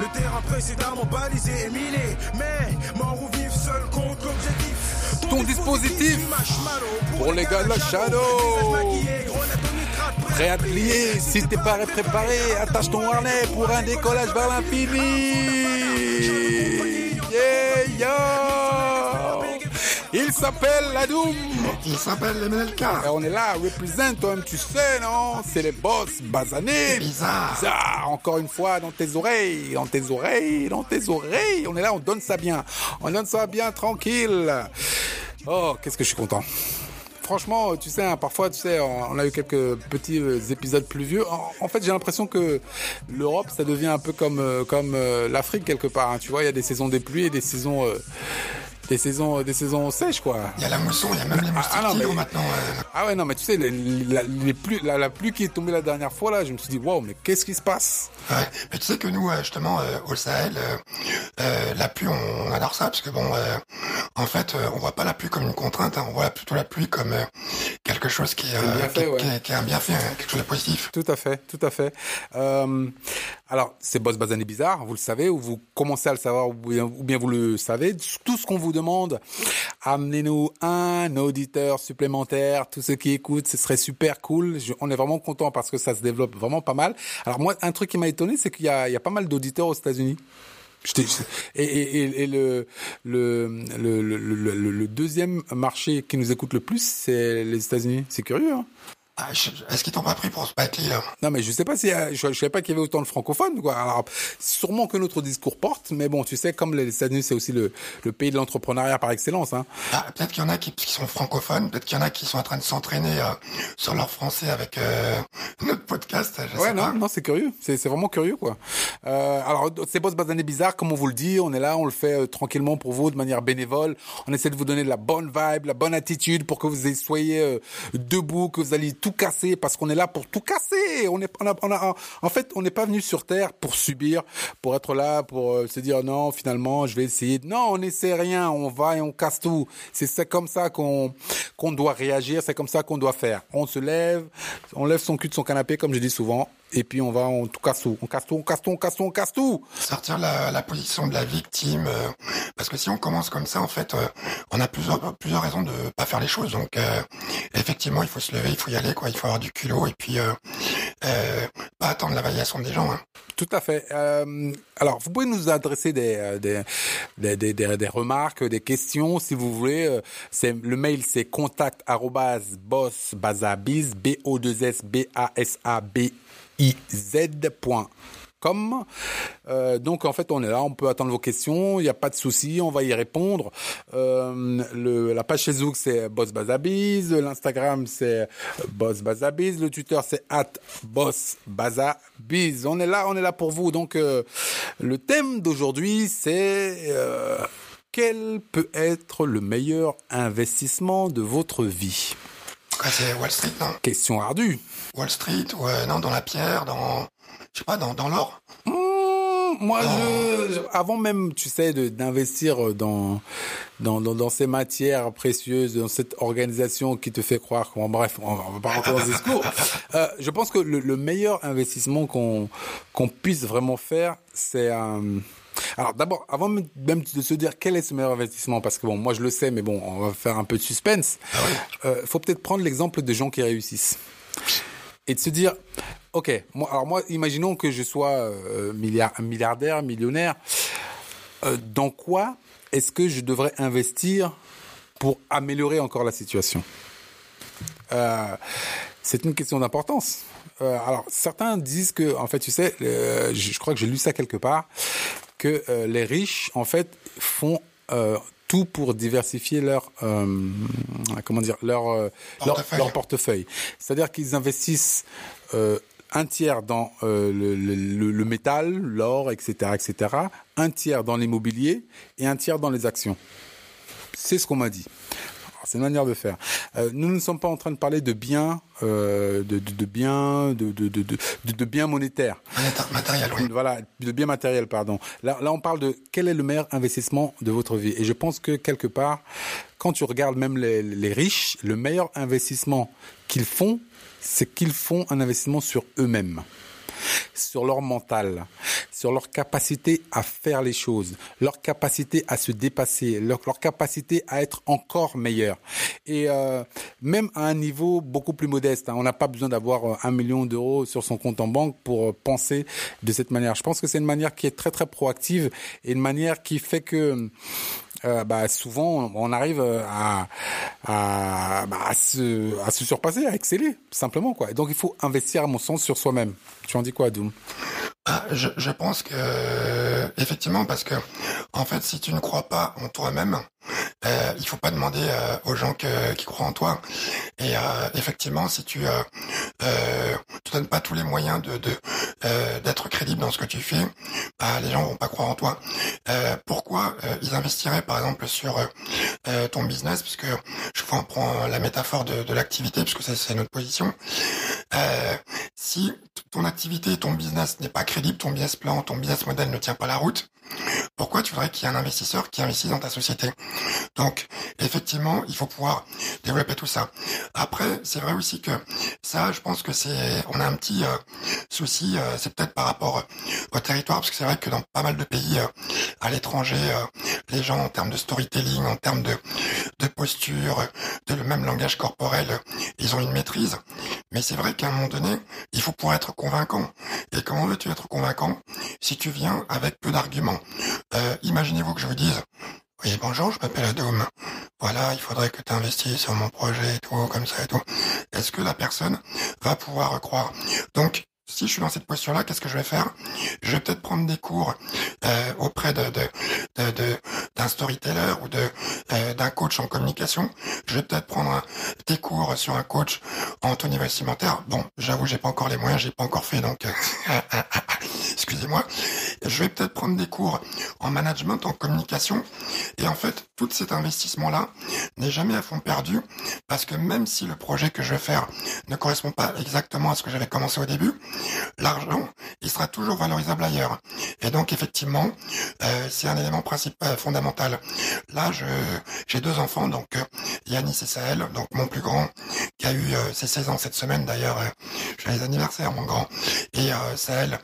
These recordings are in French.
Le terrain précédemment balisé et miné. Mais mort ou vif, seul compte l'objectif. Ton dispositif pour les gars de la Shadow. Prêt à te plier, si t'es pas préparé, attache ton harnais pour un décollage vers l'infini. Yeah, yeah. Il s'appelle la Doom. Il s'appelle MLK. Et on est là, représente toi-même, tu sais, non? C'est les boss basanés. Bizarre. Bizarre. Encore une fois, dans tes oreilles, dans tes oreilles, dans tes oreilles. On est là, on donne ça bien. On donne ça bien tranquille. Oh, qu'est-ce que je suis content franchement, tu sais, hein, parfois, tu sais, on a eu quelques petits euh, épisodes pluvieux. En, en fait, j'ai l'impression que l'Europe, ça devient un peu comme euh, comme euh, l'Afrique quelque part. hein. Tu vois, il y a des saisons des pluies et des saisons euh, des saisons des saisons sèches, quoi. Il y a la mousson, il y a même les moustiques ah non, qui mais- maintenant. euh, Ah ouais, non, mais tu sais, les, la, les pluies, la, la pluie qui est tombée la dernière fois, là, je me suis dit, waouh, mais qu'est-ce qui se passe? Ouais. Mais tu sais que nous, euh, justement, euh, au Sahel, euh, euh, la pluie, on, adore ça, parce que bon, euh, en fait, euh, on voit pas la pluie comme une contrainte, hein, on voit plutôt la pluie comme euh, quelque chose qui est, Un euh, bienfait, qui, ouais. qui est, qui est un bienfait, hein, quelque chose de positif. Tout à fait, tout à fait. Euh, alors, c'est Boss Bazané Bizarre, vous le savez, ou vous commencez à le savoir, ou bien, ou bien vous le savez. Tout ce qu'on vous demande, amenez-nous un auditeur supplémentaire. Tous ceux qui écoutent, ce serait super cool. On est vraiment content parce que ça se développe vraiment pas mal. Alors moi, un truc qui m'a étonné, c'est qu'il y a, pas mal d'auditeurs aux États-Unis. Et, le- le deuxième marché qui nous écoute le plus, c'est les États-Unis. C'est curieux, hein Ah, Est-ce qu'ils t'ont pas pris pour Spike Lee, là? Non, mais je sais pas si, euh, je, je savais pas qu'il y avait autant de francophones, quoi. Alors, sûrement que notre discours porte, mais bon, tu sais, comme les États-Unis, c'est aussi le, le pays de l'entrepreneuriat par excellence, hein. Ah, Peut-être qu'il y en a qui, qui sont francophones, peut-être qu'il y en a qui sont en train de s'entraîner euh, sur leur français avec euh, notre podcast. Je Ouais, sais non, pas. non, c'est curieux. C'est, vraiment curieux, quoi. Euh, alors, c'est Boss Bazané Bizarre, comme on vous le dit. On est là, on le fait euh, tranquillement pour vous, de manière bénévole. On essaie de vous donner de la bonne vibe, la bonne attitude pour que vous soyez euh, debout, que vous alliez tout casser, parce qu'on est là pour tout casser. On est, on a, on a- en fait, on n'est pas venu sur Terre pour subir, pour être là, pour euh, se dire non, finalement, je vais essayer. Non, on n'essaie rien. On va et on casse tout. C'est comme ça qu'on, qu'on doit réagir. C'est comme ça qu'on doit faire. On se lève, on lève son cul de son canapé, comme je dis souvent, et puis on va, on tout casse tout. On casse tout, on casse tout, on casse tout, on casse tout. sortir la, la position de la victime euh, parce que si on commence comme ça en fait euh, on a plusieurs plusieurs raisons de pas faire les choses donc euh, effectivement il faut se lever il faut y aller quoi il faut avoir du culot et puis euh, euh, pas attendre la validation des gens hein. Tout à fait. Euh, alors, vous pouvez nous adresser des, des, des, des, des- remarques, des questions, si vous voulez. C'est le mail, c'est contact b o 2 s b a s a b i z point com. Euh, donc en fait on est là, on peut attendre vos questions, il n'y a pas de souci, on va y répondre. Euh, le, la page Facebook c'est Boss Bazabiz, l'Instagram c'est Boss Bazabiz, le Twitter c'est at Boss Bazabiz. On est là, on est là pour vous. Donc euh, le thème d'aujourd'hui c'est euh, quel peut être le meilleur investissement de votre vie? C'est Wall Street non? Question ardue. Wall Street ou euh, non dans la pierre dans je sais pas dans dans l'or Mmh, moi, je- avant même, tu sais, d'investir dans, dans, dans, dans ces matières précieuses, dans cette organisation qui te fait croire qu'on, bref, on va on va pas rentrer dans ce discours. Euh, je pense que le, le meilleur investissement qu'on qu'on puisse vraiment faire, c'est. Alors d'abord, avant même de se dire quel est ce meilleur investissement, parce que bon, moi je le sais, mais bon, on va faire un peu de suspense. Euh, faut peut-être prendre l'exemple de gens qui réussissent et de se dire, ok, moi, alors moi, imaginons que je sois euh, milliard, milliardaire, millionnaire, euh, dans quoi est-ce que je devrais investir pour améliorer encore la situation? Euh, C'est une question d'importance. Alors, certains disent que, en fait, tu sais, je, crois que j'ai lu ça quelque part, que les riches, en fait, font tout pour diversifier leur, euh, comment dire, leur, euh, leur, Portefeuille. leur portefeuille. C'est-à-dire qu'ils investissent euh, un tiers dans euh, le, le- le métal, l'or, etc., etc., un tiers dans l'immobilier et un tiers dans les actions. C'est ce qu'on m'a dit. Alors, C'est une manière de faire. Euh, nous ne sommes pas en train de parler de biens, euh, de, de, de biens, de, de, de, de, de- de biens monétaires. Monéta- matériel oui Voilà, de biens matériels, pardon. Là, là, on parle de quel est le meilleur investissement de votre vie. Et je pense que quelque part, quand tu regardes même les, les riches, le meilleur investissement qu'ils font, c'est qu'ils font un investissement sur eux-mêmes sur leur mental, sur leur capacité à faire les choses, leur capacité à se dépasser, leur, capacité à être encore meilleur. Et euh, même à un niveau beaucoup plus modeste, hein, on n'a pas besoin d'avoir euh, un million d'euros sur son compte en banque pour euh, penser de cette manière. Je pense que c'est une manière qui est très très proactive et une manière qui fait que euh, bah, souvent on arrive à, à, bah, à, se, à se surpasser, à exceller, simplement quoi. Et donc il faut investir à mon sens sur soi-même. Tu en dis quoi, Doom ah, je, je pense que effectivement parce que en fait si tu ne crois pas en toi-même euh, il faut pas demander euh, aux gens que, qui croient en toi. Et euh, effectivement, si tu euh, euh, te donnes pas tous les moyens de d'être crédible dans ce que tu fais, bah, les gens vont pas croire en toi. pourquoi ils investiraient par exemple sur ton business, puisque je prends la métaphore de, de l'activité, puisque c'est notre position. Si ton activité, ton business n'est pas crédible, ton business plan, ton business model ne tient pas la route, pourquoi tu voudrais qu'il y ait un investisseur qui investisse dans ta société? Donc, effectivement, il faut pouvoir développer tout ça. Après, c'est vrai aussi que ça, je pense que c'est, on a un petit euh, souci, euh, c'est peut-être par rapport au territoire, parce que c'est vrai que dans pas mal de pays euh, à l'étranger, les gens en termes de storytelling, en termes de, de posture, de le même langage corporel, ils ont une maîtrise. Mais c'est vrai qu'à un moment donné, il faut pouvoir être convaincant. Et comment veux-tu être convaincant si tu viens avec peu d'arguments? Euh, Imaginez-vous que je vous dise, oui, bonjour, je m'appelle Adom. Voilà, il faudrait que tu investisses sur mon projet et tout, comme ça et tout. Est-ce que la personne va pouvoir croire? Donc, si je suis dans cette posture-là, qu'est-ce que je vais faire? Je vais peut-être prendre des cours euh, auprès de, d'un storyteller ou de euh, d'un coach en communication. Je vais peut-être prendre des cours sur un coach en niveau vestimentaire. Bon, j'avoue, j'ai pas encore les moyens, j'ai pas encore fait, donc euh, excusez-moi. Je vais peut-être prendre des cours en management, en communication. Et en fait, tout cet investissement-là n'est jamais à fond perdu, parce que même si le projet que je vais faire ne correspond pas exactement à ce que j'avais commencé au début, l'argent, il sera toujours valorisable ailleurs. Et donc effectivement, euh, c'est un élément principal, fondamental. Là, je j'ai deux enfants, donc euh, et Sahel, donc mon plus grand, qui a eu euh, ses 16 ans cette semaine d'ailleurs, euh, j'ai les anniversaires mon grand, et euh, Sahel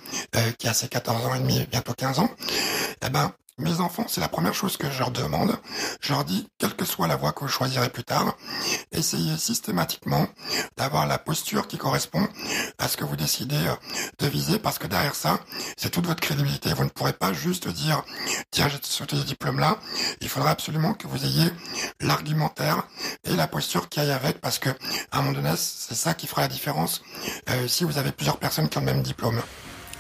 qui a ses 14 ans et demi, bientôt 15 ans. Eh ben, mes enfants, c'est la première chose que je leur demande. Je leur dis, quelle que soit la voie que vous choisirez plus tard, essayez systématiquement d'avoir la posture qui correspond à ce que vous décidez euh, de viser, parce que derrière ça, c'est toute votre crédibilité. Vous ne pourrez pas juste dire, tiens, j'ai sauté ce diplôme-là. Il faudra absolument que vous ayez l'argumentaire et la posture qui aille avec, parce que à un moment donné, c'est ça qui fera la différence euh, si vous avez plusieurs personnes qui ont le même diplôme.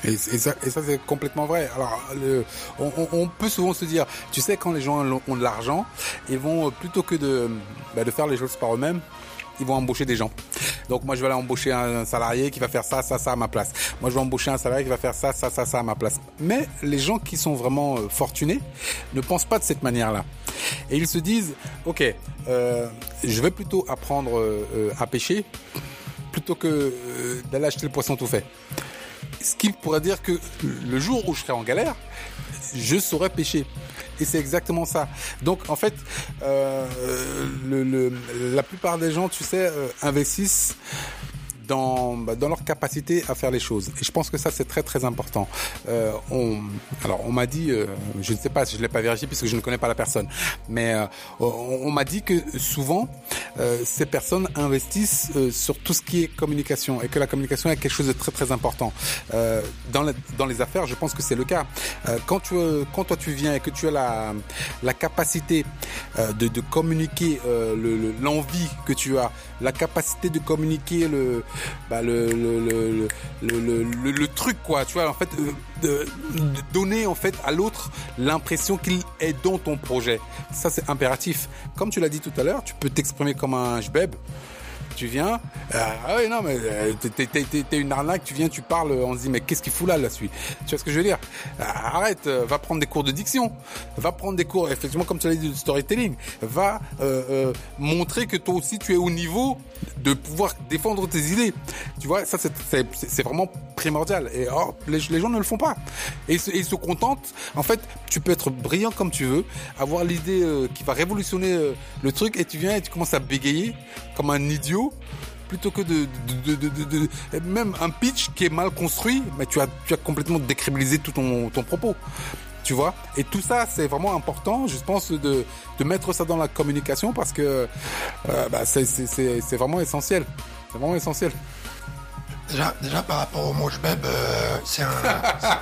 Et, ça, et ça c'est complètement vrai. Alors, le, on, on, peut souvent se dire, tu sais, quand les gens ont de l'argent, ils vont euh, plutôt que de, bah, de faire les choses par eux-mêmes, ils vont embaucher des gens. Donc moi je vais aller embaucher un salarié qui va faire ça, ça, ça à ma place. Moi je vais embaucher un salarié qui va faire ça, ça, ça, ça à ma place. Mais les gens qui sont vraiment euh, fortunés ne pensent pas de cette manière-là. Et ils se disent, ok, euh, je vais plutôt apprendre euh, à pêcher plutôt que euh, d'aller acheter le poisson tout fait ce qui pourrait dire que le jour où je serai en galère, je saurais pêcher. Et c'est exactement ça. Donc en fait, euh, le, le, la plupart des gens, tu sais, euh, investissent dans, bah, dans leur capacité à faire les choses. Et je pense que ça, c'est très très important. Euh, on, alors, on m'a dit, euh, je ne sais pas si je l'ai pas vérifié puisque je ne connais pas la personne, mais euh, on, m'a dit que souvent, euh, ces personnes investissent euh, sur tout ce qui est communication et que la communication est quelque chose de très très important. Euh, dans, la, dans les affaires, je pense que c'est le cas. quand, tu, quand toi tu viens et que tu as la, la capacité de, de communiquer l'envie le, que tu as, la capacité de communiquer le, bah, le, le, le, le, le, truc quoi. Tu vois en fait euh, de, de donner en fait à l'autre l'impression qu'il est dans ton projet. Ça c'est impératif. Comme tu l'as dit tout à l'heure tu peux t'exprimer comme un jbeb tu viens, euh, ah non mais euh, t'es une arnaque, tu viens, tu parles, on se dit mais qu'est-ce qu'il fout là là-dessus Tu vois ce que je veux dire? Euh, Arrête, euh, va prendre des cours de diction, va prendre des cours, effectivement comme tu l'as dit de storytelling, va euh, euh, montrer que toi aussi tu es au niveau de pouvoir défendre tes idées. Tu vois, ça c'est vraiment primordial. Et oh, les, gens ne le font pas. Et, ils se contentent. En fait, tu peux être brillant comme tu veux, avoir l'idée qui va révolutionner le truc, et tu viens et tu commences à bégayer comme un idiot plutôt que de, même un pitch qui est mal construit, mais tu as, complètement décrédibilisé tout ton, propos. Tu vois? Et tout ça, c'est vraiment important, je pense, de, mettre ça dans la communication parce que euh, bah, c'est vraiment essentiel. C'est vraiment essentiel. Déjà, déjà par rapport au mot jbeb, euh, c'est un,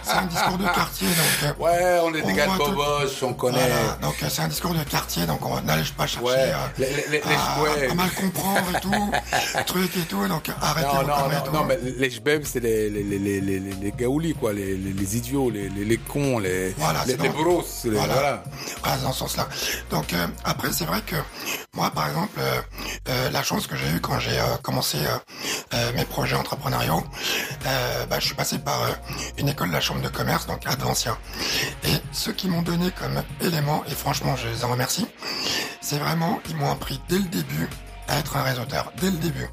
c'est un discours de quartier. Donc, euh, Ouais, on est On des gars de tout- Boboche, on connaît. voilà. donc euh, c'est un discours de quartier, donc on n'allez pas chercher Ouais, euh, les- les- les- à, ouais. à mal comprendre et tout, truc et tout. Donc arrêtez Non, non, non, tout. non, mais les jbeb, c'est les, les, les, les, les, les, les gaoulis, quoi, les, les, les idiots, les, les, les cons, les, Voilà, les, c'est les dans- bros, c'est les- Voilà. voilà. Dans ce sens-là. Donc euh, après, c'est vrai que moi, par exemple, euh, la chance que j'ai eue quand j'ai euh, commencé euh, mes projets entrepreneuriaux, bah, je suis passé par une école de la chambre de commerce, donc Advancia. Et ceux qui m'ont donné comme élément, et franchement, je les en remercie, c'est vraiment, ils m'ont appris dès le début à être un réseauteur, dès le début.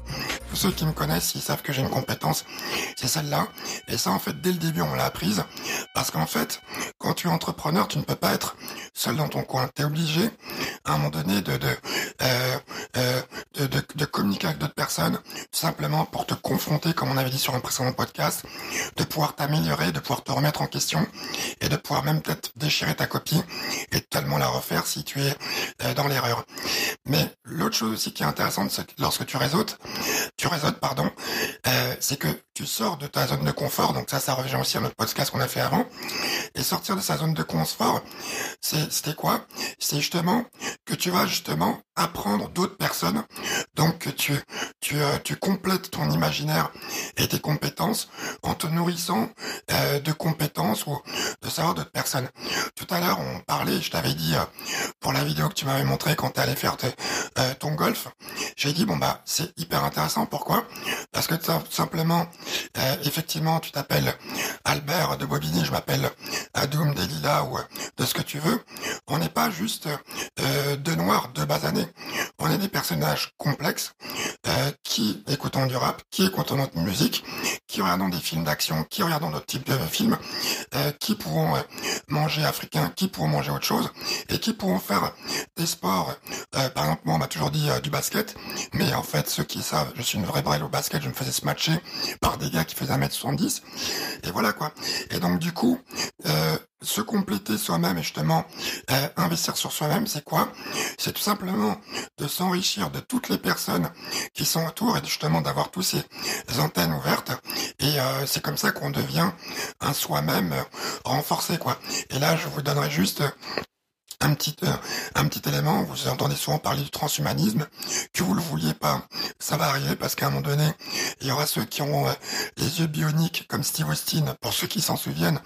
Ceux qui me connaissent, ils savent que j'ai une compétence, c'est celle-là. Et ça, en fait, dès le début, on l'a apprise. Parce qu'en fait, quand tu es entrepreneur, tu ne peux pas être seul dans ton coin. Tu es obligé, à un moment donné, de, de, euh, euh, de, communiquer avec d'autres personnes, simplement pour te confronter, comme on avait dit sur un précédent podcast, de pouvoir t'améliorer, de pouvoir te remettre en question, et de pouvoir même peut-être déchirer ta copie et totalement la refaire si tu es euh, dans l'erreur. Mais l'autre chose aussi qui est intéressante, c'est que lorsque tu réseautes, tu réseautes, pardon, euh, c'est que tu sors de ta zone de confort. Donc ça, ça revient aussi à notre podcast qu'on a fait avant. Et sortir de sa zone de confort, c'était quoi? C'est justement que tu vas justement apprendre d'autres personnes. Donc tu tu euh, tu complètes ton imaginaire et tes compétences en te nourrissant euh, de compétences ou de savoir d'autres personnes. Tout à l'heure, on parlait, je t'avais dit euh, pour la vidéo que tu m'avais montré quand tu allais faire ton golf, j'ai dit bon bah c'est hyper intéressant. Pourquoi? Parce que tout simplement, effectivement, tu t'appelles Albert de Bobigny, je m'appelle Adoum Delila ou de ce que tu veux. On n'est pas juste deux noirs, deux basanés. On est des personnages euh, qui écoutons du rap, qui écoutons notre musique, qui regardons des films d'action, qui regardons d'autres types de films, euh, qui pourront euh, manger africain, qui pourront manger autre chose, et qui pourront faire des sports. Par exemple, moi, on m'a toujours dit du basket, mais en fait, ceux qui savent, je suis une vraie brêle au basket, je me faisais smatcher par des gars qui faisaient 1m70, et voilà quoi. Et donc, du coup, se compléter soi-même et justement euh, investir sur soi-même, c'est quoi? C'est tout simplement de s'enrichir de toutes les personnes qui sont autour et justement d'avoir tous ces antennes ouvertes. Et euh, c'est comme ça qu'on devient un soi-même euh, renforcé, quoi. Et là, je vous donnerai juste un petit euh, un petit élément. Vous entendez souvent parler du transhumanisme, que vous le vouliez pas, ça va arriver parce qu'à un moment donné, il y aura ceux qui auront euh, les yeux bioniques comme Steve Austin, pour ceux qui s'en souviennent,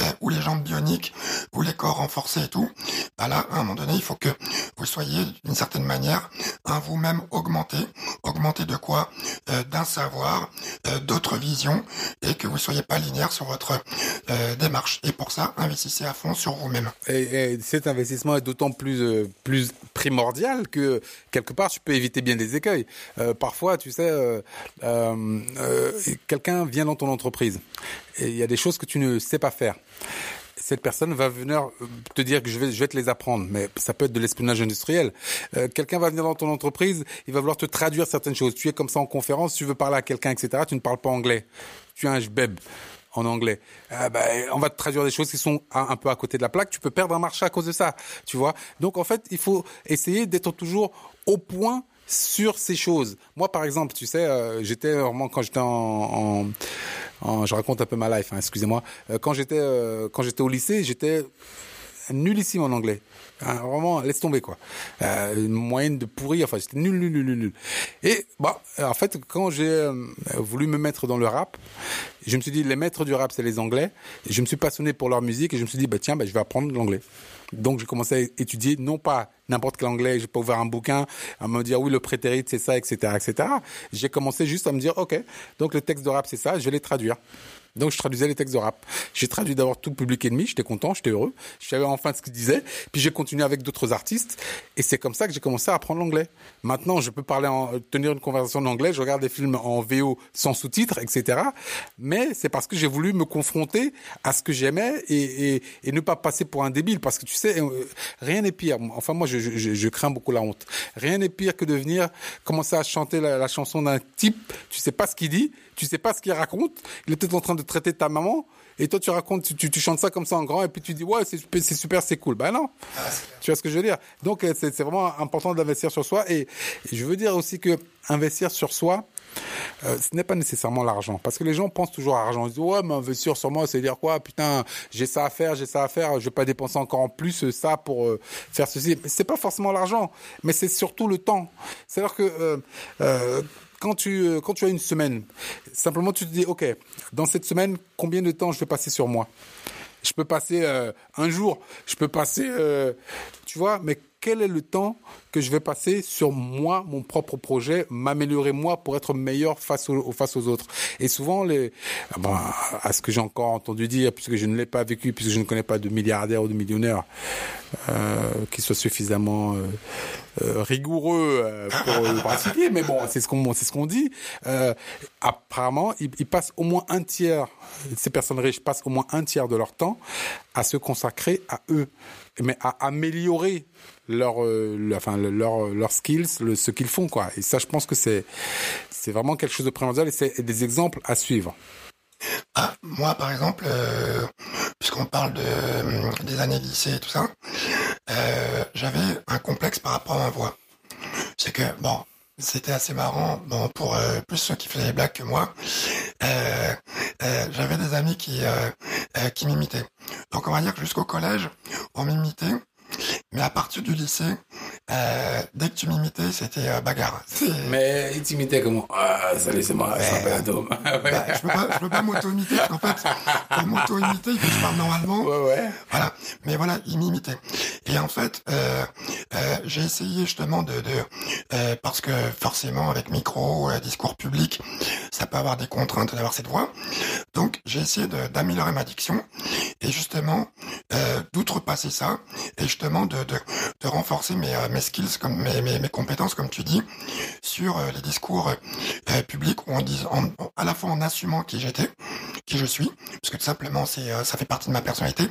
euh, ou les jambes bioniques, ou les corps renforcés et tout. Bah là, à un moment donné, il faut que vous soyez d'une certaine manière un vous-même augmenté, augmenté de quoi D'un savoir, d'autres visions, et que vous soyez pas linéaire sur votre démarche. Et pour ça, investissez à fond sur vous-même. Investissement est d'autant plus euh, plus primordial que quelque part tu peux éviter bien des écueils. Euh, parfois, tu sais, euh, quelqu'un vient dans ton entreprise et il y a des choses que tu ne sais pas faire. Cette personne va venir te dire que je vais, te les apprendre, mais ça peut être de l'espionnage industriel. Quelqu'un va venir dans ton entreprise, il va vouloir te traduire certaines choses. Tu es comme ça en conférence, tu veux parler à quelqu'un, etc. Tu ne parles pas anglais. Tu es un jbeb en anglais. Euh, on va te traduire des choses qui sont un, peu à côté de la plaque. Tu peux perdre un marché à cause de ça, tu vois. Donc en fait, il faut essayer d'être toujours au point sur ces choses. Moi, par exemple, tu sais, euh, j'étais vraiment quand j'étais en, en, en- je raconte un peu ma life, hein, excusez-moi. Euh, quand j'étais euh, quand j'étais au lycée, j'étais nullissime en anglais. Hein, vraiment, laisse tomber quoi. Euh, une moyenne de pourri, enfin j'étais nul, nul, nul, nul, nul. Et bah, en fait, quand j'ai euh, voulu me mettre dans le rap, je me suis dit les maîtres du rap c'est les Anglais. Je me suis passionné pour leur musique et je me suis dit bah tiens, bah, je vais apprendre l'anglais. Donc j'ai commencé à étudier non pas n'importe quel anglais, j'ai pas ouvert un bouquin à me dire oui le prétérit c'est ça, etc., etc. J'ai commencé juste à me dire ok, donc le texte de rap c'est ça, je vais les traduire. Donc je traduisais les textes de rap. J'ai traduit d'abord tout Public Enemy, j'étais content, j'étais heureux. Je savais enfin ce qu'ils disaient. Puis j'ai continué avec d'autres artistes. Et c'est comme ça que j'ai commencé à apprendre l'anglais. Maintenant, je peux parler, en, tenir une conversation en anglais, je regarde des films en VO sans sous-titres, etc. Mais c'est parce que j'ai voulu me confronter à ce que j'aimais et, et, et, ne pas passer pour un débile. Parce que tu sais, euh, rien n'est pire. Enfin, moi, je, je, je, crains beaucoup la honte. Rien n'est pire que de venir commencer à chanter la, la chanson d'un type, tu sais pas ce qu'il dit, tu sais pas ce qu'il raconte. Il est peut-être en train de traiter ta maman. Et toi, tu racontes, tu, chantes ça comme ça en grand, et puis tu dis, ouais, c'est super, c'est cool. Ben non. tu vois ce que je veux dire? Donc, euh, c'est vraiment important d'investir sur soi. Et, je veux dire aussi que investir sur soi, euh, ce n'est pas nécessairement l'argent. Parce que les gens pensent toujours à l'argent. Ils disent, ouais, mais investir sur moi, c'est dire quoi? Putain, j'ai ça à faire, j'ai ça à faire, je vais pas dépenser encore en plus ça pour euh, faire ceci. C'est pas forcément l'argent, mais c'est surtout le temps. C'est-à-dire que, euh, quand tu, euh, quand tu as une semaine, simplement tu te dis, OK, dans cette semaine, combien de temps je vais passer sur moi? Je peux passer euh, un jour, je peux passer, euh, tu vois, mais quel est le temps que je vais passer sur moi, mon propre projet, m'améliorer moi pour être meilleur face aux, face aux autres. Et souvent, les, bon, à ce que j'ai encore entendu dire, puisque je ne l'ai pas vécu, puisque je ne connais pas de milliardaires ou de millionnaires euh, qui soient suffisamment euh, euh, rigoureux pour le pratiquer, mais bon, c'est ce qu'on c'est ce qu'on dit. Euh, apparemment, ils, ils, passent au moins un tiers, ces personnes riches passent au moins un tiers de leur temps à se consacrer à eux, mais à améliorer leur, euh, enfin leur leurs skills, le, ce qu'ils font quoi. Et ça, je pense que c'est c'est vraiment quelque chose de primordial et c'est des exemples à suivre. Ah, moi, par exemple, euh, puisqu'on parle de, euh, des années lycée et tout ça, euh, j'avais un complexe par rapport à ma voix. C'est que, bon, c'était assez marrant, bon, pour euh, plus ceux qui faisaient les blagues que moi, euh, j'avais des amis qui, qui m'imitaient. Donc, on va dire que jusqu'au collège, on m'imitait, mais à partir du lycée, euh, dès que tu m'imitais, c'était euh, bagarre. Mais il t'imitait comment Ah, salut, c'est moi, je m'appelle Adam. bah, je peux pas, je peux pas m'auto-imiter, parce qu'en fait, pour m'auto-imiter, il faut que je parle normalement. Ouais, ouais. Voilà. Mais voilà, il m'imitait. Et en fait, euh, euh, j'ai essayé justement de, de euh, parce que forcément, avec micro, discours public, ça peut avoir des contraintes d'avoir cette voix. Donc, j'ai essayé d'améliorer ma diction et justement d'outrepasser ça et justement de, de, de renforcer mes, mes skills, mes, mes, compétences, comme tu dis, sur euh, les discours euh, publics où on dit, à la fois en assumant qui j'étais, qui je suis, parce que tout simplement c'est euh, ça fait partie de ma personnalité,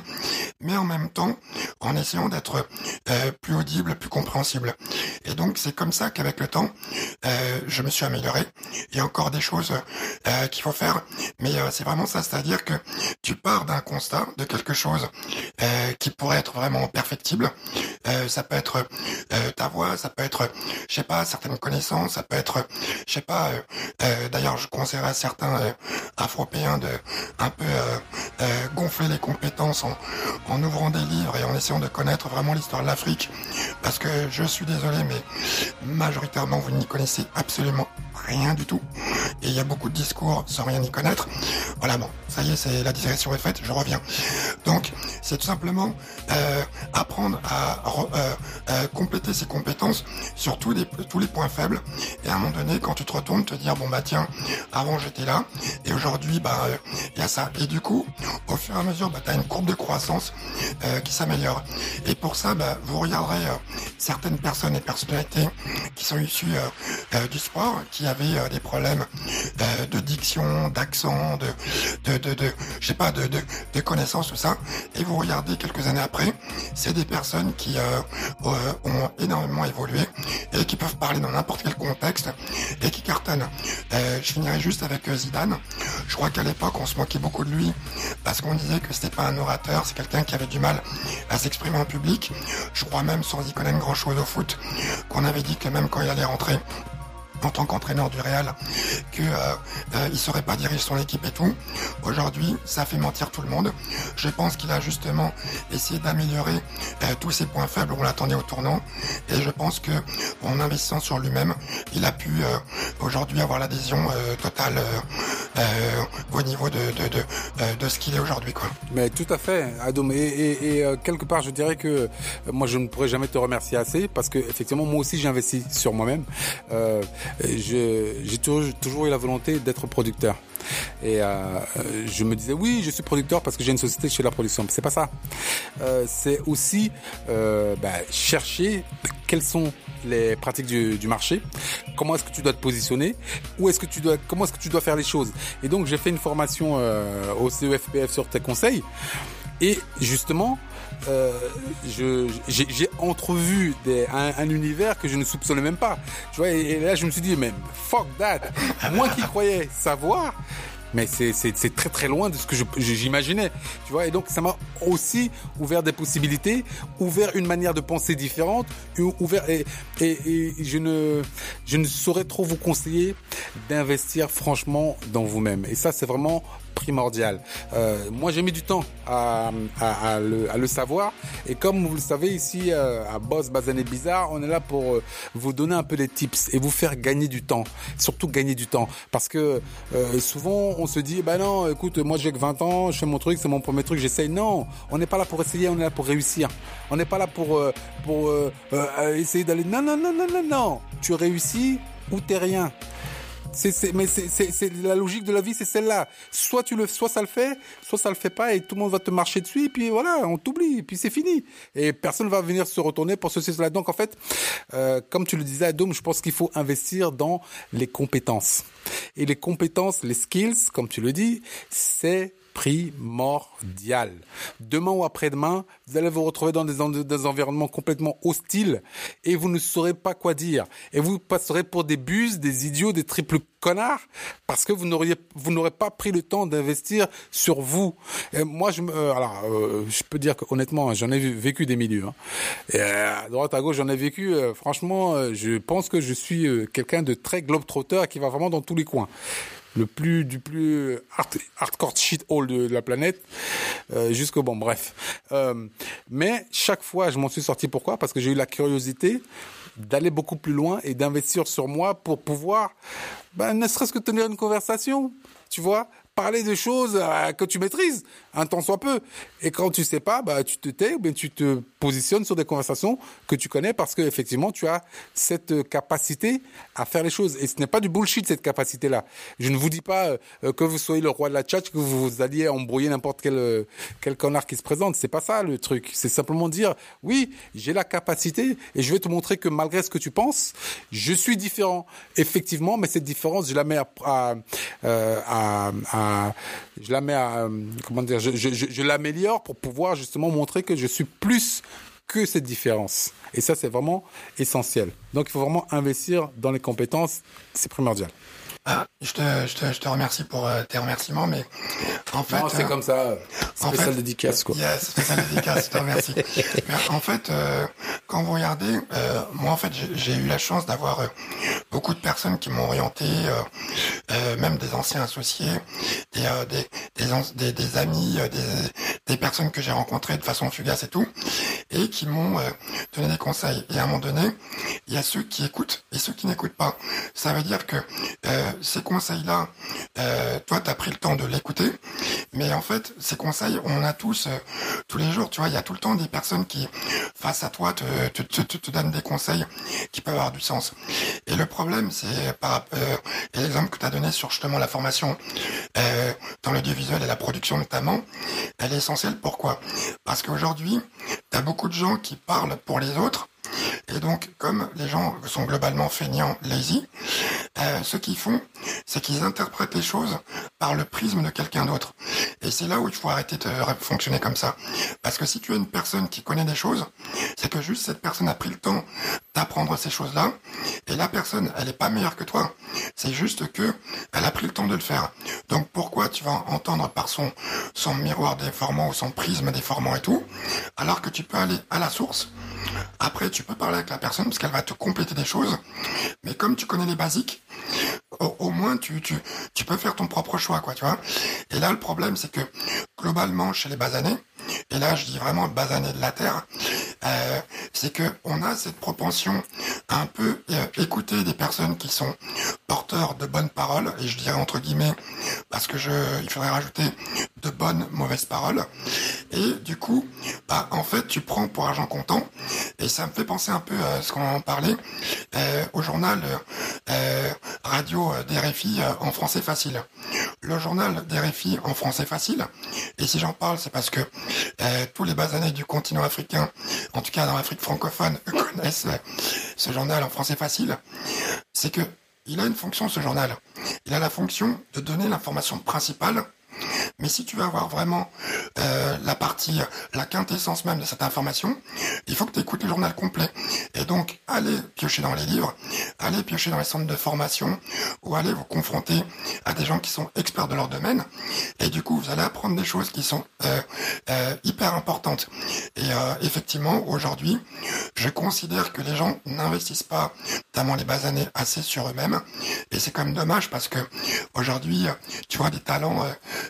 mais en même temps en essayant d'être plus audible, plus compréhensible. Et donc c'est comme ça qu'avec le temps, je me suis amélioré. Il y a encore des choses qu'il faut faire, mais c'est vraiment ça, c'est-à-dire que tu pars d'un constat de quelque chose qui pourrait être vraiment perfectible. Ça peut être euh, ta voix, ça peut être, je sais pas, certaines connaissances, ça peut être, je sais pas. Euh, euh, d'ailleurs, je conseillerais à certains Afropéens de un peu gonfler les compétences en, ouvrant des livres et en essayant de connaître vraiment l'histoire de l'Afrique, parce que je suis désolé, mais majoritairement vous n'y connaissez absolument rien du tout. Et il y a beaucoup de discours sans rien y connaître. Voilà, bon, ça y est, c'est la digression est faite, je reviens. Donc, c'est tout simplement euh, apprendre à euh, euh, compléter ses compétences sur tous les, points faibles. Et à un moment donné, quand tu te retournes, te dire, bon bah tiens, avant j'étais là, et aujourd'hui, bah il y a ça. Et du coup, au fur et à mesure, bah, tu as une courbe de croissance qui s'améliore. Et pour ça, bah, vous regarderez certaines personnes et personnalités qui sont issues du sport, qui avaient euh, des problèmes euh, de diction, d'accent, de, de, de, de, je sais pas, de, de, de connaissances, tout ça. Et vous regardez quelques années après, c'est des personnes qui euh, ont énormément évolué et qui peuvent parler dans n'importe quel contexte et qui cartonnent. je finirai juste avec Zidane. Je crois qu'à l'époque, on se moquait beaucoup de lui parce qu'on disait que c'était pas un orateur, c'est quelqu'un qui avait du mal à s'exprimer en public. Je crois même, sans y connaître grand chose au foot, qu'on avait dit que même quand il allait rentrer en tant qu'entraîneur du Real que euh, euh, il saurait pas diriger son équipe et tout. Aujourd'hui, ça fait mentir tout le monde. Je pense qu'il a justement essayé d'améliorer euh, tous ses points faibles où on l'attendait au tournant. Et je pense que en investissant sur lui-même, il a pu euh, aujourd'hui avoir l'adhésion euh, totale au niveau de, ce qu'il est aujourd'hui. Mais tout à fait, Adom. Et, et, et quelque part, je dirais que moi, je ne pourrais jamais te remercier assez parce que effectivement, moi aussi, j'ai investi sur moi-même. Euh, j'ai toujours, eu la volonté d'être producteur. Et euh, je me disais, oui, je suis producteur parce que j'ai une société, je fais la production. C'est pas ça. Euh, c'est aussi euh, bah, chercher quelles sont les pratiques du, du marché, comment est-ce que tu dois te positionner, où est-ce que tu dois, comment est-ce que tu dois faire les choses? Et donc j'ai fait une formation euh, au CEFPF sur tes conseils. Et justement, euh, j'ai, entrevu des, un, un, univers que je ne soupçonnais même pas. Tu vois, et, là je me suis dit, mais fuck that. Moi qui croyais savoir, mais c'est, très très loin de ce que j'imaginais. Tu vois, et donc ça m'a aussi ouvert des possibilités, ouvert une manière de penser différente, ouvert et, et, et je ne je ne saurais trop vous conseiller d'investir franchement dans vous-même. Et ça c'est vraiment primordial. Euh, moi, j'ai mis du temps à, à, à, le, à, le, savoir. Et comme vous le savez, ici, euh, à Boss, Bazané Bizarre, on est là pour euh, vous donner un peu des tips et vous faire gagner du temps. Surtout gagner du temps. Parce que euh, souvent, on se dit, bah non, écoute, moi, j'ai que 20 ans, je fais mon truc, c'est mon premier truc, j'essaye. Non, on n'est pas là pour essayer, on est là pour réussir. On n'est pas là pour, euh, pour essayer d'aller... Non, non, non, non, non, non. Tu réussis ou t'es rien. C'est, mais c'est, la logique de la vie, c'est celle-là. Soit tu le, soit ça le fait, soit ça le fait pas, et tout le monde va te marcher dessus, et puis voilà, on t'oublie, et puis c'est fini. Et personne va venir se retourner pour ceci, cela. Donc en fait, euh, comme tu le disais, Adom, je pense qu'il faut investir dans les compétences. Et les compétences, les skills, comme tu le dis, c'est primordial. Demain ou après-demain, vous allez vous retrouver dans des, environnements complètement hostiles et vous ne saurez pas quoi dire. Et vous passerez pour des buses, des idiots, des triples connards parce que vous n'auriez, vous n'aurez pas pris le temps d'investir sur vous. Moi, je, euh, alors, euh, je peux dire que honnêtement, j'en ai vécu des milieux. Hein. Et à droite, à gauche, j'en ai vécu. Euh, franchement, je pense que je suis quelqu'un de très globe-trotteur qui va vraiment dans tous les coins le plus du plus hard, hardcore shit hole de, de la planète euh, jusqu'au bon bref. Euh, mais chaque fois je m'en suis sorti. Pourquoi? Parce que j'ai eu la curiosité d'aller beaucoup plus loin et d'investir sur moi pour pouvoir ben, ne serait-ce que tenir une conversation. Tu vois? Parler de choses euh, que tu maîtrises, un temps soit peu. Et quand tu sais pas, bah, tu te tais ou bien tu te positionnes sur des conversations que tu connais parce que effectivement, tu as cette capacité à faire les choses. Et ce n'est pas du bullshit, cette capacité-là. Je ne vous dis pas euh, que vous soyez le roi de la chat, que vous alliez embrouiller n'importe quel, euh, quel connard qui se présente. C'est pas ça, le truc. C'est simplement dire, oui, j'ai la capacité et je vais te montrer que malgré ce que tu penses, je suis différent. Effectivement, mais cette différence, je la mets à, à, à, à je la mets à, je, je, l'améliore pour pouvoir justement montrer que je suis plus que cette différence. Et ça, c'est vraiment essentiel. Donc, il faut vraiment investir dans les compétences. C'est primordial. Ah, je, te, je, te, je te remercie pour euh, tes remerciements, mais en fait... Non, c'est euh, comme ça, spécial en fait, dédicace, quoi. Yes, spécial dédicace, je te remercie. mais en fait, euh, quand vous regardez, euh, moi, en fait, j'ai eu la chance d'avoir beaucoup de personnes qui m'ont orienté, même des anciens associés, des, des, des, des, des amis, des, des personnes que j'ai rencontrées de façon fugace et tout, et qui m'ont donné des conseils. Et à un moment donné, il y a ceux qui écoutent et ceux qui n'écoutent pas. Ça veut dire que euh, ces conseils-là, euh, toi, tu as pris le temps de l'écouter, mais en fait, ces conseils, on a tous, euh, tous les jours, tu vois, il y a tout le temps des personnes qui, face à toi, te, te, te, te donnent des conseils qui peuvent avoir du sens. Et le problème, c'est par euh, l'exemple que tu as donné sur justement la formation euh, dans l'audiovisuel et la production notamment, elle est essentielle. Pourquoi? Parce qu'aujourd'hui, tu as beaucoup de gens qui parlent pour les autres, et donc, comme les gens sont globalement feignants, lazy, euh, ce qu'ils font, c'est qu'ils interprètent les choses par le prisme de quelqu'un d'autre. Et c'est là où il faut arrêter de fonctionner comme ça. Parce que si tu as une personne qui connaît des choses, c'est que juste cette personne a pris le temps d'apprendre ces choses-là, et la personne, elle n'est pas meilleure que toi. C'est juste que elle a pris le temps de le faire. Donc pourquoi tu vas entendre par son, son miroir déformant ou son prisme déformant et tout, alors que tu peux aller à la source? Après, tu peux parler avec la personne parce qu'elle va te compléter des choses. Mais comme tu connais les basiques, au, moins tu, tu, peux faire ton propre choix, quoi, tu vois. Et là, le problème, c'est que globalement, chez les basanés, et là je dis vraiment basané de la terre, euh, c'est que on a cette propension à un peu euh, écouter des personnes qui sont porteurs de bonnes paroles, et je dirais entre guillemets, parce que je, il faudrait rajouter de bonnes mauvaises paroles, et du coup, bah, en fait, tu prends pour argent comptant, et ça me fait penser un peu à ce qu'on en parlait euh, au journal euh, radio d'RFI en français facile. Le journal d'RFI en français facile, et si j'en parle, c'est parce que tous les basanés du continent africain, en tout cas dans l'Afrique francophone, connaissent ce journal en français facile. C'est que il a une fonction, ce journal. Il a la fonction de donner l'information principale mais si tu veux avoir vraiment euh, la partie, la quintessence même de cette information, il faut que tu écoutes le journal complet. Et donc, allez piocher dans les livres, allez piocher dans les centres de formation, ou allez vous confronter à des gens qui sont experts de leur domaine. Et du coup, vous allez apprendre des choses qui sont euh, euh, hyper importantes. Et effectivement, aujourd'hui, je considère que les gens n'investissent pas, notamment les bas années, assez sur eux-mêmes. Et c'est quand même dommage parce que aujourd'hui, tu vois des talents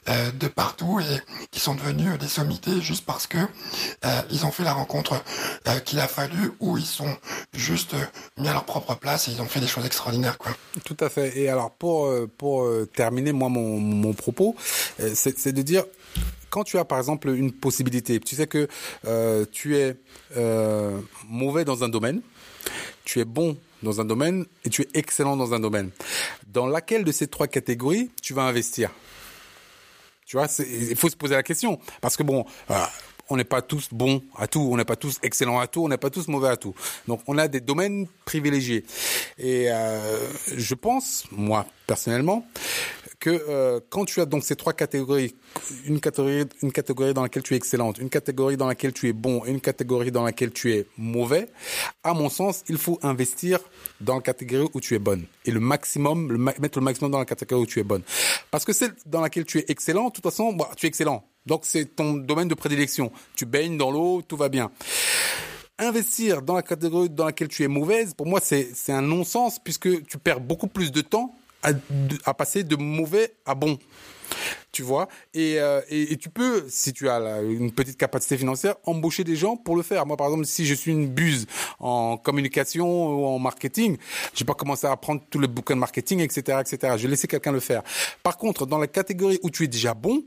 euh, de partout et qui sont devenus des sommités juste parce que euh, ils ont fait la rencontre euh, qu'il a fallu ou ils sont juste mis à leur propre place et ils ont fait des choses extraordinaires quoi. Tout à fait. Et alors pour pour terminer moi mon mon propos, c'est de dire quand tu as par exemple une possibilité, tu sais que tu es mauvais dans un domaine, tu es bon dans un domaine et tu es excellent dans un domaine. Dans laquelle de ces trois catégories tu vas investir? Tu vois, il faut se poser la question. Parce que bon, euh, on n'est pas tous bons à tout, on n'est pas tous excellents à tout, on n'est pas tous mauvais à tout. Donc on a des domaines privilégiés. Et euh, je pense, moi personnellement, que euh, quand tu as donc ces trois catégories, une catégorie, une catégorie dans laquelle tu es excellente, une catégorie dans laquelle tu es bon, une catégorie dans laquelle tu es mauvais, à mon sens, il faut investir dans la catégorie où tu es bonne et le maximum, mettre le maximum dans la catégorie où tu es bonne. Parce que celle dans laquelle tu es excellent, de toute façon, bah, tu es excellent. Donc c'est ton domaine de prédilection. Tu baignes dans l'eau, tout va bien investir dans la catégorie dans laquelle tu es mauvaise, pour moi, c'est un non-sens puisque tu perds beaucoup plus de temps à, passer de mauvais à bon. Tu vois? Euh, et, et, tu peux si tu as une petite capacité financière embaucher des gens pour le faire. Moi par exemple si je suis une buse en communication ou en marketing j'ai pas commencé à apprendre tous les bouquins de marketing etc etc je vais laisser quelqu'un le faire. Par contre dans la catégorie où tu es déjà bon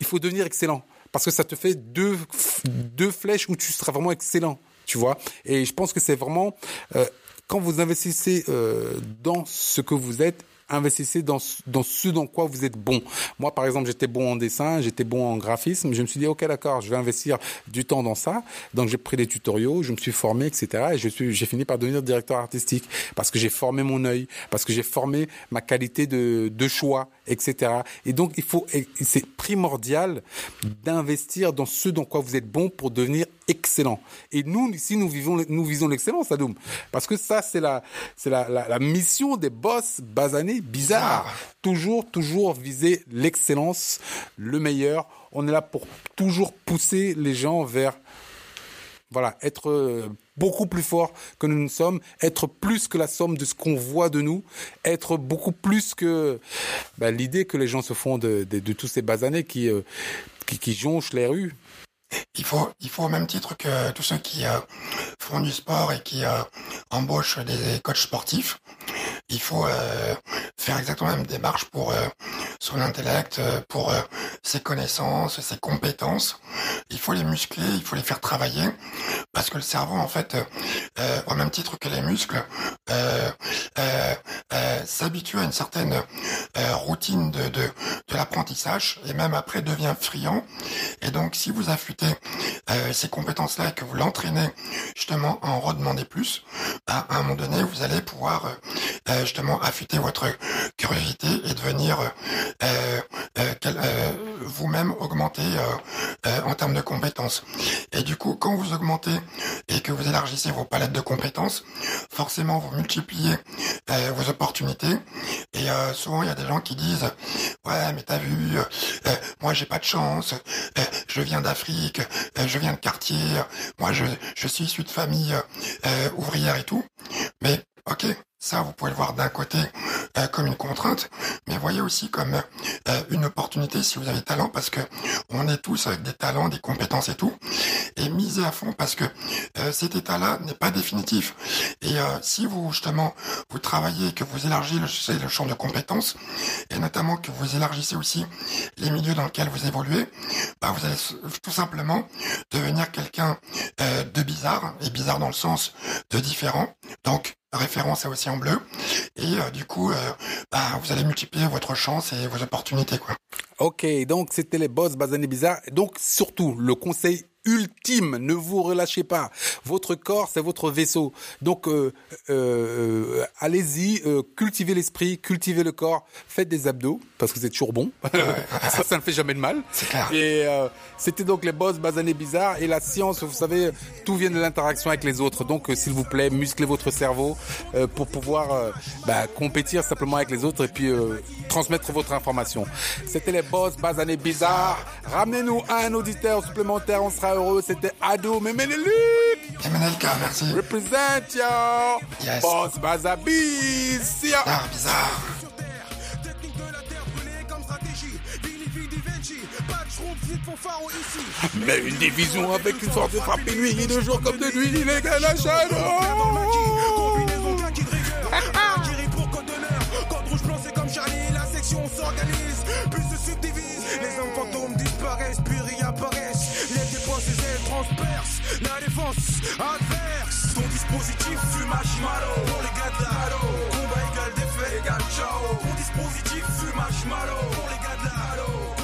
il faut devenir excellent. Parce que ça te fait deux deux flèches où tu seras vraiment excellent. Tu vois? Et je pense que c'est vraiment euh, quand vous investissez euh, dans ce que vous êtes investissez dans, dans ce dans quoi vous êtes bon. Moi, par exemple, j'étais bon en dessin, j'étais bon en graphisme. Je me suis dit, OK, d'accord, je vais investir du temps dans ça. Donc, j'ai pris des tutoriaux, je me suis formé, etc. Et je suis, j'ai fini par devenir directeur artistique parce que j'ai formé mon œil, parce que j'ai formé ma qualité de, de choix, etc. Et donc, il faut, c'est primordial d'investir dans ce dans quoi vous êtes bon pour devenir excellent. Et nous, ici, nous vivons, nous visons l'excellence, Adoum. Parce que ça, c'est la, c'est la, la, la, mission des boss basanés bizarres. Toujours, toujours viser l'excellence, le meilleur. On est là pour toujours pousser les gens vers, voilà, être euh, beaucoup plus fort que nous ne sommes, être plus que la somme de ce qu'on voit de nous, être beaucoup plus que ben, l'idée que les gens se font de, de, de tous ces basanés qui, euh, qui, qui jonchent les rues. Il faut, il faut au même titre que tous ceux qui euh, font du sport et qui euh, embauchent des coachs sportifs, il faut euh, faire exactement la même démarche pour son intellect, pour ses connaissances, ses compétences. Il faut les muscler, il faut les faire travailler, parce que le cerveau, en fait, au même titre que les muscles, s'habitue à une certaine routine de, de, l'apprentissage et même après devient friand. Et donc, si vous affûtez euh, ces compétences-là et que vous l'entraînez justement à en redemander plus, bah, à un moment donné, vous allez pouvoir euh, euh, justement affûter votre curiosité et devenir vous-même augmenter en termes de compétences. Et du coup, quand vous augmentez et que vous élargissez vos palettes de compétences, forcément vous multipliez vos opportunités. Et souvent, il y a des gens qui disent ouais, mais t'as vu, moi j'ai pas de chance, je viens d'Afrique euh, je viens de quartier, moi je, je suis issu de famille euh, ouvrière et tout. Mais ok, ça vous pouvez le voir d'un côté euh, comme une contrainte, mais voyez aussi comme une opportunité si vous avez talent, parce que on est tous avec des talents, des compétences et tout. et misez à fond parce que euh, cet état-là n'est pas définitif. Et euh, si vous justement vous travaillez, que vous élargissez le, le champ de compétences et notamment que vous élargissez aussi les milieux dans lesquels vous évoluez, bah, vous allez tout simplement devenir quelqu'un euh, de bizarre et bizarre dans le sens de différent. Donc référence à aussi en bleu et euh, du coup euh, bah, vous allez multiplier votre chance et vos opportunités quoi. Ok, donc c'était les boss basanés bizarres. Donc surtout, le conseil ultime, ne vous relâchez pas. Votre corps, c'est votre vaisseau. Donc euh, euh, allez-y, euh, cultivez l'esprit, cultivez le corps, faites des abdos parce que c'est toujours bon. ça, ça ne fait jamais de mal. Clair. Et euh, c'était donc les boss basanés bizarres et la science. Vous savez, tout vient de l'interaction avec les autres. Donc euh, s'il vous plaît, musclez votre cerveau euh, pour pouvoir euh, bah, compétir simplement avec les autres et puis euh, transmettre votre information. C'était les boss basanés bizarres. Ramenez-nous un auditeur supplémentaire, on sera heureux. C'était Ado Memenelik. Et Manelka, merci. Represent yo. Yes. Boss Bazabiz. Ah, bizarre. sur terre. Technique de la terre brûlée comme stratégie. Vini Vidi Vinci. Pas de schroom, flip fanfaro ici. Mais une division avec une force de frappe et nuit, de jour comme de nuit, les gars, la shadow. Combinaison de rigueur. Kiri pour code d'honneur. Code rouge blanc, c'est comme Charlie. La section s'organise, défense adverse. Ton dispositif fume marshmallow. Pour les gars de la. Combat égal défaite égal ciao. Ton dispositif fume marshmallow. Pour les gars de la.